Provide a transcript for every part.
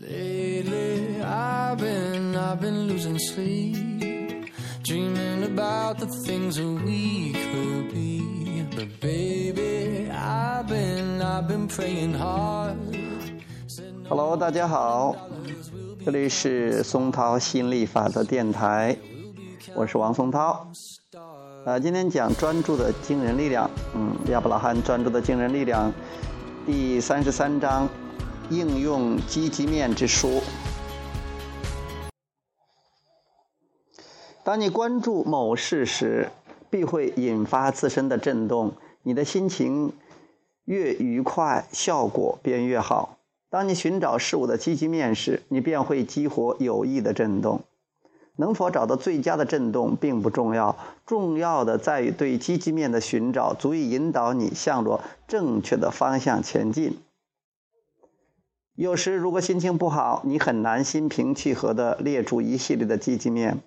Lately, I've been, I've been losing sleep, dreaming about the things that we could be. But baby, I've been, I've been praying hard. Hello，大家好，这里是松涛心理法则电台，我是王松涛。呃，今天讲专注的惊人力量，嗯，亚伯拉罕专注的惊人力量，第三十三章。应用积极面之书。当你关注某事时，必会引发自身的震动。你的心情越愉快，效果便越好。当你寻找事物的积极面时，你便会激活有益的震动。能否找到最佳的震动并不重要，重要的在于对积极面的寻找足以引导你向着正确的方向前进。有时，如果心情不好，你很难心平气和地列出一系列的积极面。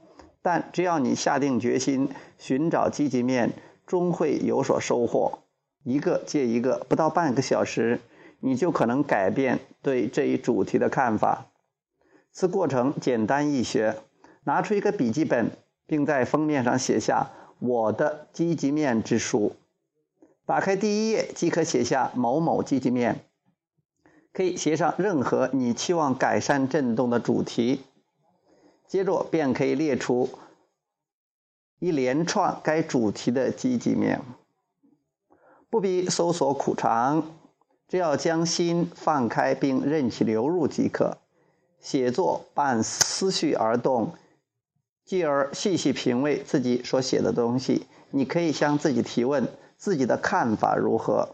但只要你下定决心寻找积极面，终会有所收获。一个接一个，不到半个小时，你就可能改变对这一主题的看法。此过程简单易学。拿出一个笔记本，并在封面上写下“我的积极面之书”。打开第一页，即可写下某某积极面。可以写上任何你期望改善振动的主题，接着便可以列出一连串该主题的积极面。不必搜索苦长，只要将心放开并任其流入即可。写作伴思绪而动，继而细细品味自己所写的东西。你可以向自己提问：自己的看法如何？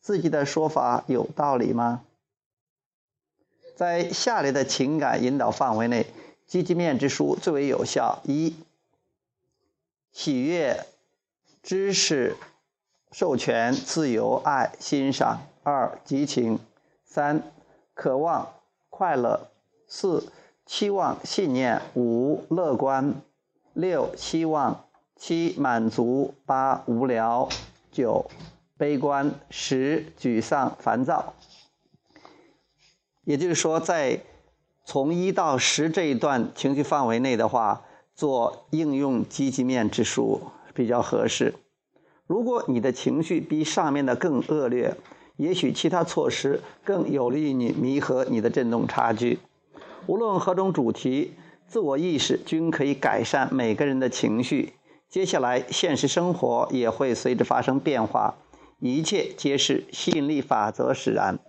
自己的说法有道理吗？在下列的情感引导范围内，积极面之书最为有效：一、喜悦、知识、授权、自由、爱、欣赏；二、激情；三、渴望、快乐；四、期望、信念；五、乐观；六、希望；七、满足；八、无聊；九、悲观；十、沮丧、烦躁。也就是说，在从一到十这一段情绪范围内的话，做应用积极面之书比较合适。如果你的情绪比上面的更恶劣，也许其他措施更有利于你弥合你的振动差距。无论何种主题，自我意识均可以改善每个人的情绪。接下来，现实生活也会随之发生变化，一切皆是吸引力法则使然。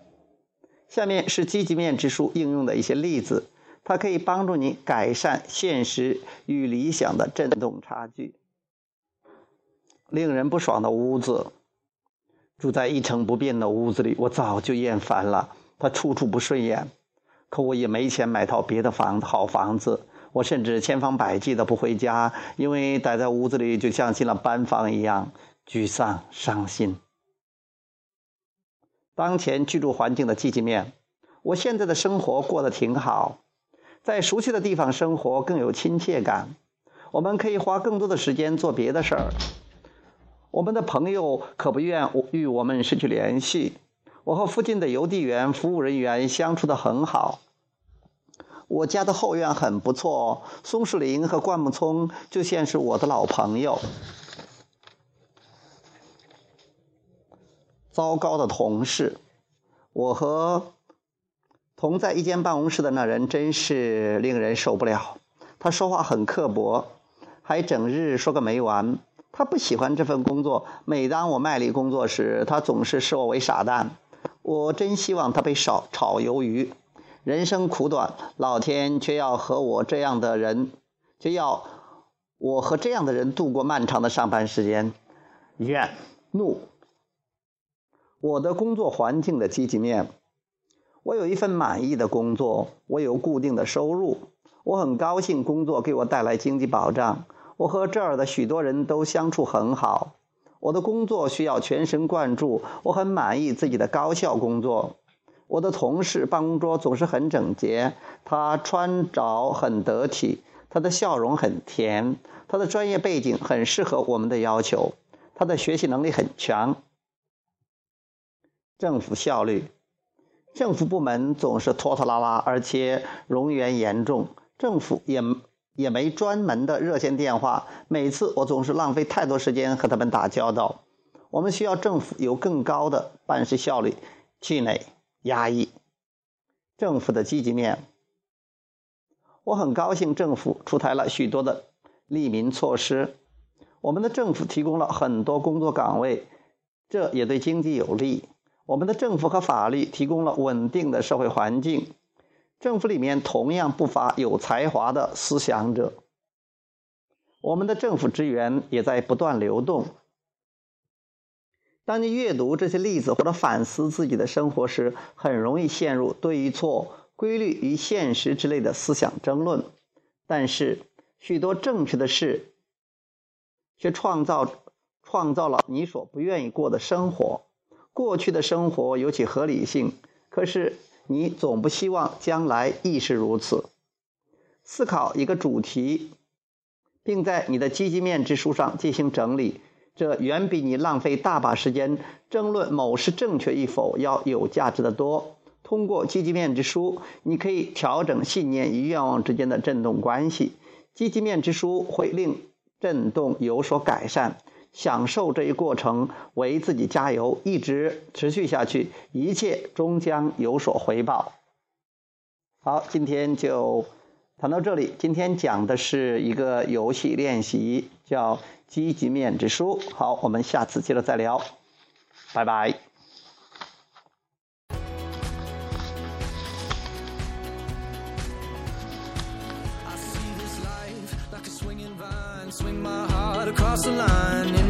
下面是积极面之书应用的一些例子，它可以帮助你改善现实与理想的振动差距。令人不爽的屋子，住在一成不变的屋子里，我早就厌烦了，它处处不顺眼。可我也没钱买套别的房子，好房子。我甚至千方百计的不回家，因为待在屋子里就像进了班房一样，沮丧伤心。当前居住环境的积极面，我现在的生活过得挺好，在熟悉的地方生活更有亲切感。我们可以花更多的时间做别的事儿。我们的朋友可不愿与我们失去联系。我和附近的邮递员服务人员相处得很好。我家的后院很不错，松树林和灌木丛就像是我的老朋友。糟糕的同事，我和同在一间办公室的那人真是令人受不了。他说话很刻薄，还整日说个没完。他不喜欢这份工作。每当我卖力工作时，他总是视我为傻蛋。我真希望他被炒炒鱿鱼。人生苦短，老天却要和我这样的人，却要我和这样的人度过漫长的上班时间。怨怒。我的工作环境的积极面，我有一份满意的工作，我有固定的收入，我很高兴工作给我带来经济保障。我和这儿的许多人都相处很好。我的工作需要全神贯注，我很满意自己的高效工作。我的同事办公桌总是很整洁，他穿着很得体，他的笑容很甜，他的专业背景很适合我们的要求，他的学习能力很强。政府效率，政府部门总是拖拖拉拉，而且冗员严重。政府也也没专门的热线电话，每次我总是浪费太多时间和他们打交道。我们需要政府有更高的办事效率。气馁、压抑。政府的积极面，我很高兴政府出台了许多的利民措施。我们的政府提供了很多工作岗位，这也对经济有利。我们的政府和法律提供了稳定的社会环境。政府里面同样不乏有才华的思想者。我们的政府职员也在不断流动。当你阅读这些例子或者反思自己的生活时，很容易陷入对与错、规律与现实之类的思想争论。但是，许多正确的事却创造创造了你所不愿意过的生活。过去的生活有其合理性，可是。你总不希望将来亦是如此。思考一个主题，并在你的积极面之书上进行整理，这远比你浪费大把时间争论某事正确与否要有价值的多。通过积极面之书，你可以调整信念与愿望之间的振动关系。积极面之书会令振动有所改善。享受这一过程，为自己加油，一直持续下去，一切终将有所回报。好，今天就谈到这里。今天讲的是一个游戏练习，叫“积极面之书”。好，我们下次接着再聊，拜拜。across the line.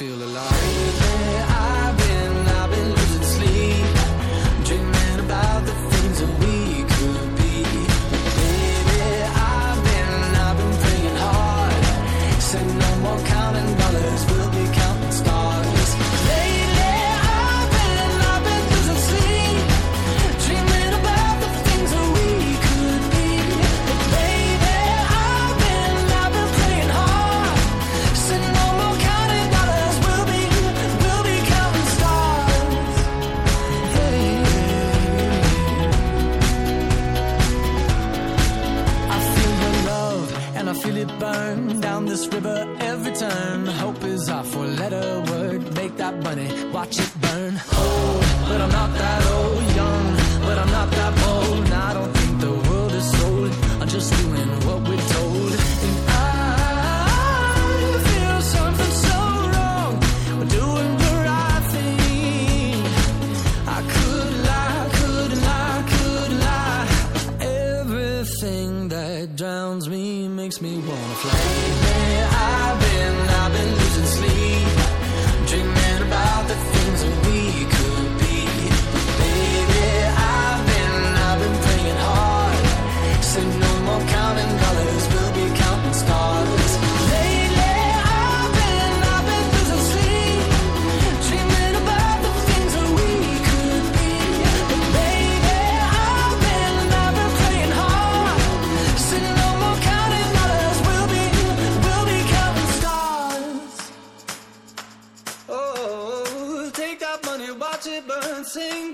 Feel alive. Watch it burn. Old, but I'm not that old. Young, but I'm not that bold. And I don't think the world is sold. I'm just doing what we're told. And I feel something so wrong. We're doing the right thing. I could lie, could lie, could lie. Everything that drowns me makes me wanna fly.